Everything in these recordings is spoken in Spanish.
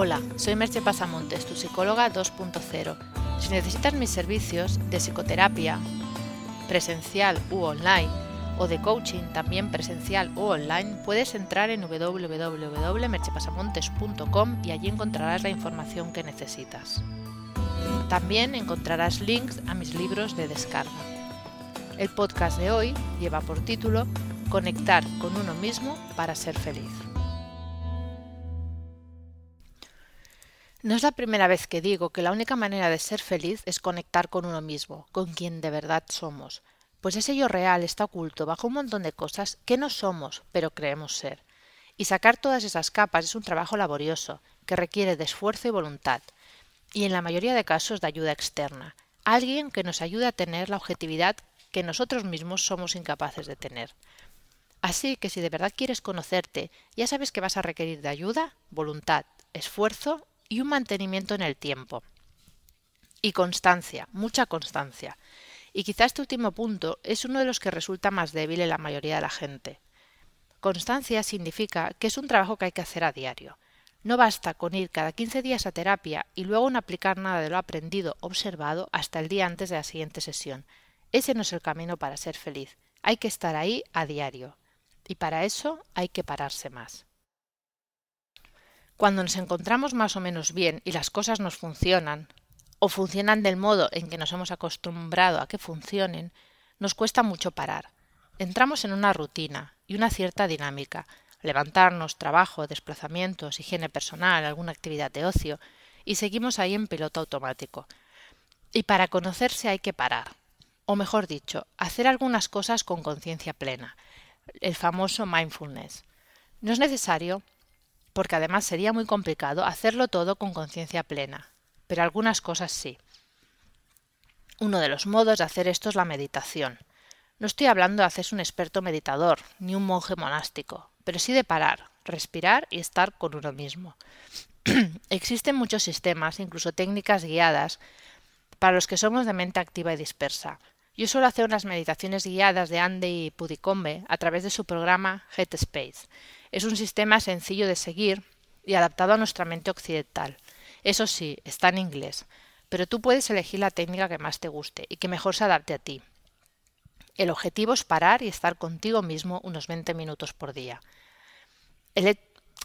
Hola, soy Merche Pasamontes, tu psicóloga 2.0. Si necesitas mis servicios de psicoterapia presencial u online o de coaching también presencial u online, puedes entrar en www.merchepasamontes.com y allí encontrarás la información que necesitas. También encontrarás links a mis libros de descarga. El podcast de hoy lleva por título Conectar con uno mismo para ser feliz. No es la primera vez que digo que la única manera de ser feliz es conectar con uno mismo, con quien de verdad somos, pues ese yo real está oculto bajo un montón de cosas que no somos, pero creemos ser. Y sacar todas esas capas es un trabajo laborioso, que requiere de esfuerzo y voluntad, y en la mayoría de casos de ayuda externa, alguien que nos ayude a tener la objetividad que nosotros mismos somos incapaces de tener. Así que si de verdad quieres conocerte, ya sabes que vas a requerir de ayuda, voluntad, esfuerzo y un mantenimiento en el tiempo. Y constancia, mucha constancia. Y quizá este último punto es uno de los que resulta más débil en la mayoría de la gente. Constancia significa que es un trabajo que hay que hacer a diario. No basta con ir cada 15 días a terapia y luego no aplicar nada de lo aprendido, observado, hasta el día antes de la siguiente sesión. Ese no es el camino para ser feliz. Hay que estar ahí a diario y para eso hay que pararse más. Cuando nos encontramos más o menos bien y las cosas nos funcionan, o funcionan del modo en que nos hemos acostumbrado a que funcionen, nos cuesta mucho parar. Entramos en una rutina y una cierta dinámica, levantarnos, trabajo, desplazamientos, higiene personal, alguna actividad de ocio, y seguimos ahí en piloto automático. Y para conocerse hay que parar, o mejor dicho, hacer algunas cosas con conciencia plena, el famoso mindfulness. No es necesario, porque además sería muy complicado, hacerlo todo con conciencia plena, pero algunas cosas sí. Uno de los modos de hacer esto es la meditación. No estoy hablando de hacerse un experto meditador, ni un monje monástico, pero sí de parar, respirar y estar con uno mismo. Existen muchos sistemas, incluso técnicas guiadas, para los que somos de mente activa y dispersa, yo suelo hacer unas meditaciones guiadas de Andy Pudicombe a través de su programa Headspace. Es un sistema sencillo de seguir y adaptado a nuestra mente occidental. Eso sí, está en inglés, pero tú puedes elegir la técnica que más te guste y que mejor se adapte a ti. El objetivo es parar y estar contigo mismo unos 20 minutos por día. El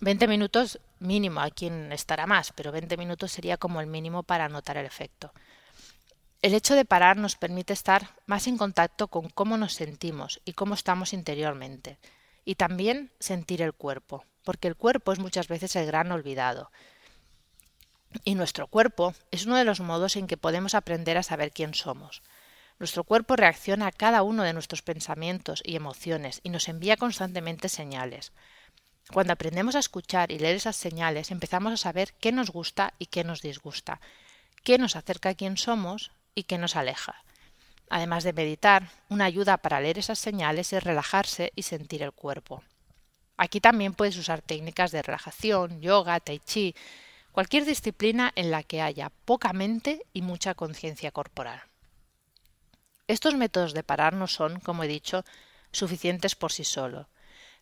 20 minutos mínimo, hay quien estará más, pero 20 minutos sería como el mínimo para notar el efecto. El hecho de parar nos permite estar más en contacto con cómo nos sentimos y cómo estamos interiormente, y también sentir el cuerpo, porque el cuerpo es muchas veces el gran olvidado. Y nuestro cuerpo es uno de los modos en que podemos aprender a saber quién somos. Nuestro cuerpo reacciona a cada uno de nuestros pensamientos y emociones y nos envía constantemente señales. Cuando aprendemos a escuchar y leer esas señales, empezamos a saber qué nos gusta y qué nos disgusta, qué nos acerca a quién somos y que nos aleja. Además de meditar, una ayuda para leer esas señales es relajarse y sentir el cuerpo. Aquí también puedes usar técnicas de relajación, yoga, tai chi, cualquier disciplina en la que haya poca mente y mucha conciencia corporal. Estos métodos de parar no son, como he dicho, suficientes por sí solo,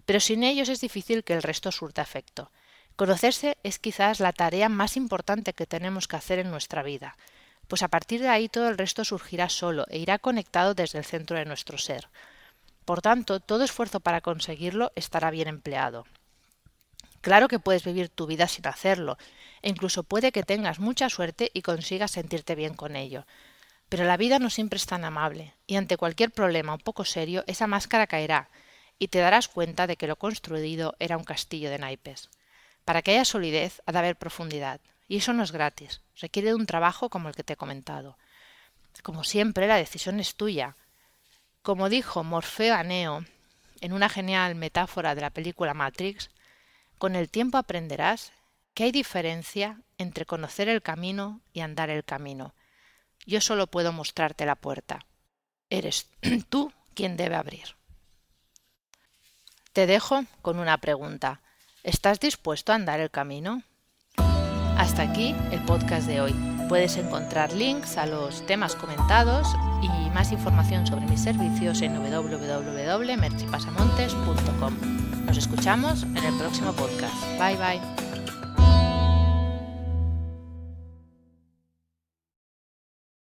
pero sin ellos es difícil que el resto surta efecto. Conocerse es quizás la tarea más importante que tenemos que hacer en nuestra vida, pues a partir de ahí todo el resto surgirá solo e irá conectado desde el centro de nuestro ser. Por tanto, todo esfuerzo para conseguirlo estará bien empleado. Claro que puedes vivir tu vida sin hacerlo, e incluso puede que tengas mucha suerte y consigas sentirte bien con ello. Pero la vida no siempre es tan amable, y ante cualquier problema un poco serio, esa máscara caerá, y te darás cuenta de que lo construido era un castillo de naipes. Para que haya solidez ha de haber profundidad, y eso no es gratis, requiere de un trabajo como el que te he comentado. Como siempre, la decisión es tuya. Como dijo Morfeo a Neo en una genial metáfora de la película Matrix, con el tiempo aprenderás que hay diferencia entre conocer el camino y andar el camino. Yo solo puedo mostrarte la puerta. Eres tú quien debe abrir. Te dejo con una pregunta. ¿Estás dispuesto a andar el camino? Aquí el podcast de hoy. Puedes encontrar links a los temas comentados y más información sobre mis servicios en www.merchipasamontes.com. Nos escuchamos en el próximo podcast. Bye bye.